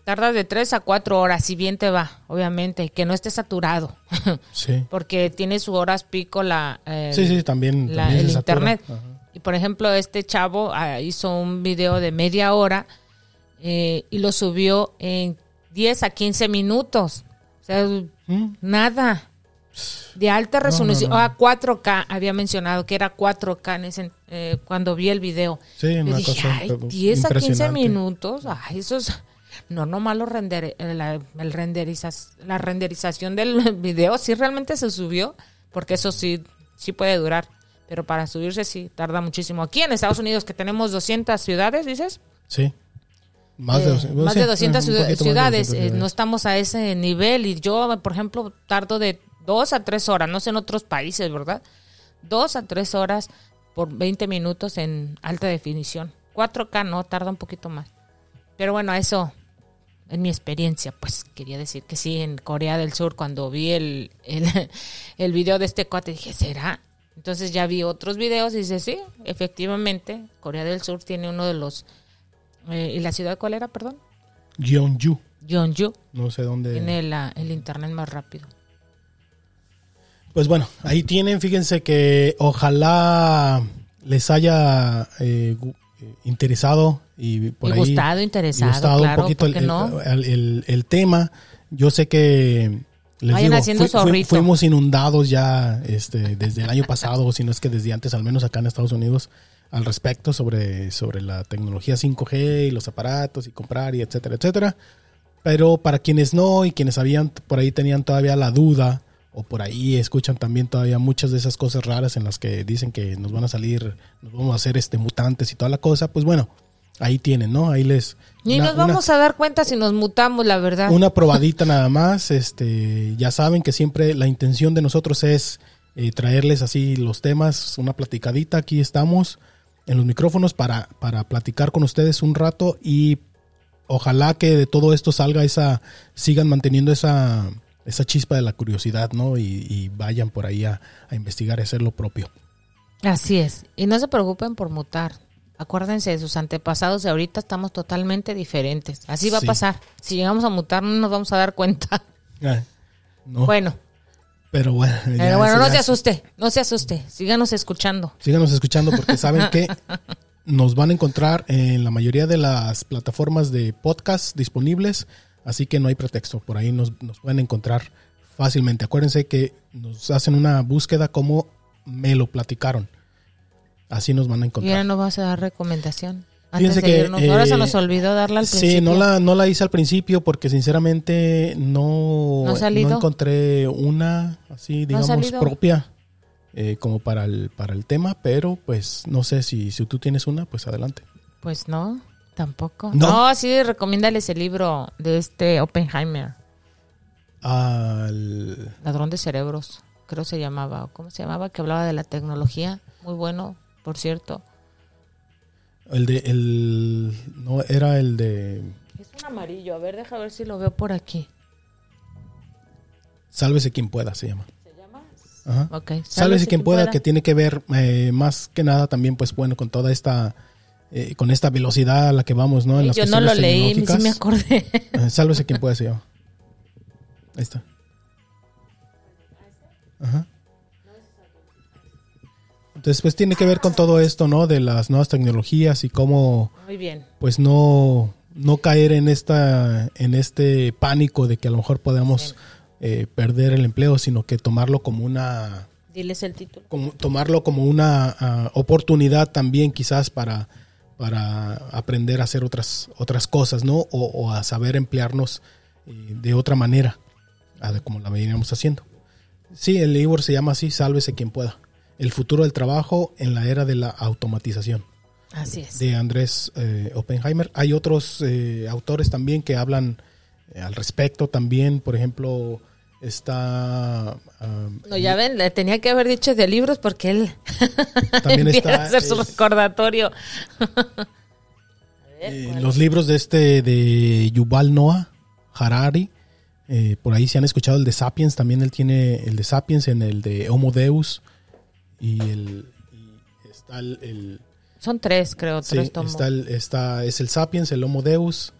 tarda de 3 a 4 horas, si bien te va, obviamente, que no esté saturado, (laughs) Sí. porque tiene sus horas pico la, eh, sí, sí, también. la- también el internet. Ajá. Y por ejemplo, este chavo ah, hizo un video de media hora eh, y lo subió en 10 a 15 minutos. O sea, Mm, nada. De alta no, resolución. no. Ah, 4K, había mencionado que era 4K en ese, eh, cuando vi el video. Sí, una dije, cosa ay, 10 a 15 impresionante. minutos. Ay, eso es. No, nomás lo render, eh, la, el renderizas, la renderización del (laughs) video sí realmente se subió, porque eso sí, sí puede durar. Pero para subirse sí tarda muchísimo. Aquí en Estados Unidos, que tenemos 200 ciudades, dices. Sí. Más Eh, de, 200, más sí, de 200 un ciudad- poquito más de ciudades. 200 eh, no estamos a ese nivel. Y yo, por ejemplo, tardo de dos a tres horas. No sé en otros países, ¿verdad? Dos a tres horas por 20 minutos en alta definición. 4K no, tarda un poquito más. Pero bueno, eso, en mi experiencia, pues quería decir que sí, en Corea del Sur, cuando vi el, el, (laughs) el video de este cuate, dije, ¿será? Entonces ya vi otros videos y dice, sí, efectivamente, Corea del Sur tiene uno de los... eh, ¿Y la ciudad cuál era, perdón? Gyeongju. Jeonju. No sé dónde. Tiene la- el internet más rápido. Pues bueno, ahí tienen, fíjense que ojalá les haya eh, interesado y por y ahí gustado, interesado, gustado claro, un poquito ¿por el, el- no? el- el- el tema. Yo sé que les Vayan digo, fuimos inundados ya este, desde el año pasado, si no es que desde antes, al menos acá en Estados Unidos, al respecto sobre, sobre la tecnología 5G y los aparatos y comprar y etcétera, etcétera. Pero para quienes no y quienes habían por ahí tenían todavía la duda o por ahí escuchan también todavía muchas de esas cosas raras en las que dicen que nos van a salir, nos vamos a hacer este mutantes y toda la cosa, pues bueno, ahí tienen, ¿no? Ahí les Ni una- nos vamos a dar cuenta si nos mutamos, la verdad. una probadita nada más. Este, ya saben que siempre la intención de nosotros es eh, traerles así los temas, una platicadita. Aquí estamos en los micrófonos para, para platicar con ustedes un rato y ojalá que de todo esto salga esa, sigan manteniendo esa, esa chispa de la curiosidad, ¿no? Y, y vayan por ahí a, a investigar y hacer lo propio. Así es. Y no se preocupen por mutar. Acuérdense de sus antepasados y ahorita estamos totalmente diferentes. Así va Sí. a pasar. Si llegamos a mutar no nos vamos a dar cuenta. (laughs) Ah, no, Bueno, pero bueno. pero bueno, no ya se asuste, no se asuste. Síganos escuchando. Síganos escuchando porque saben que (laughs) nos van a encontrar en la mayoría de las plataformas de podcast disponibles, así que no hay pretexto, por ahí nos, nos pueden encontrar fácilmente. Acuérdense que nos hacen una búsqueda como me lo platicaron. Así nos van a Y ahora encontrar. no vas a dar recomendación. Antes Fíjense de que, irnos. ahora se eh, nos olvidó darla al principio. Sí, no la, no la hice al principio porque sinceramente no, ¿No salido? encontré una así, ¿No digamos, propia eh, como para el, para el tema, pero pues no sé si, si tú tienes una, pues adelante. Pues no, tampoco. ¿No? No, sí, recomiéndales el libro de este Oppenheimer, Al, Ladrón de Cerebros, creo se llamaba, ¿cómo se llamaba? Que hablaba de la tecnología. Muy bueno, por cierto. el de, el, no, era el de Es un amarillo, a ver, deja ver si lo veo por aquí. Sálvese quien pueda, se llama. ¿Se llama? Ajá. Ok. Sálvese quien pueda, que tiene que ver eh, más que nada también, pues bueno, con toda esta, eh, con esta velocidad a la que vamos, ¿no? En las Yo no lo leí, sí me acordé. (laughs) Eh, Sálvese quien pueda, se llama. Ahí está. Ajá. Entonces, pues tiene que ver con todo esto, ¿no? De las nuevas tecnologías y cómo, Muy bien. pues no, no caer en esta, en este pánico de que a lo mejor podamos eh, perder el empleo, sino que tomarlo como una, Diles el título. como, tomarlo como una ah, oportunidad también quizás para, para aprender a hacer otras, otras cosas, ¿no? O, o a saber emplearnos eh, de otra manera, a de como la veníamos haciendo. Sí, el libro se llama así, Sálvese quien pueda. El futuro del trabajo en la era de la automatización, Así es. de Andrés eh, Oppenheimer. Hay otros eh, autores también que hablan al respecto también, por ejemplo, está... ah, No, ya ven, le tenía que haber dicho de libros porque él (laughs) También (laughs) está, a hacer su es- recordatorio. (laughs) Eh, los libros de este de Yuval Noah Harari eh, por ahí se han escuchado el de Sapiens también él tiene el de Sapiens en el de Homo Deus y el y está el, el- Son tres, creo, sí, tres tomos. está el está es el Sapiens el Homo Deus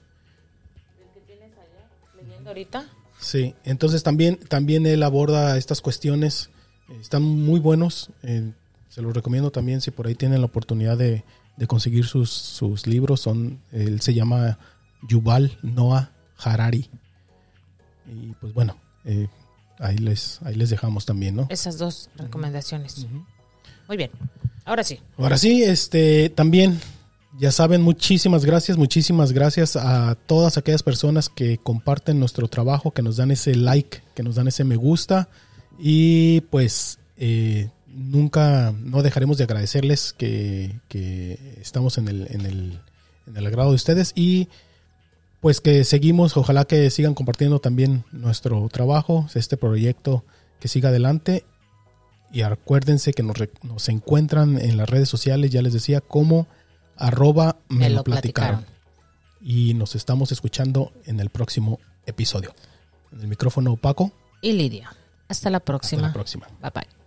¿Leyendo ahorita? Sí entonces también también él aborda estas cuestiones eh, están muy buenos eh, se los recomiendo también si por ahí tienen la oportunidad de, de conseguir sus, sus libros son él se llama Yuval Noah Harari y pues bueno eh, ahí les ahí les dejamos también no Esas dos recomendaciones. Muy bien. Ahora sí. ahora sí este también ya saben muchísimas gracias muchísimas gracias a todas aquellas personas que comparten nuestro trabajo que nos dan ese like que nos dan ese me gusta. Y pues eh, nunca no dejaremos de agradecerles que, estamos en el, en el en el agrado de ustedes. Y pues que seguimos, ojalá que sigan compartiendo también nuestro trabajo, este proyecto que siga adelante. Y acuérdense que nos, nos encuentran en las redes sociales, ya les decía, como arroba me, lo platicaron. Y nos estamos escuchando en el próximo episodio. En el micrófono Paco, Y Lidia. Hasta la hasta próxima. la próxima. Bye bye.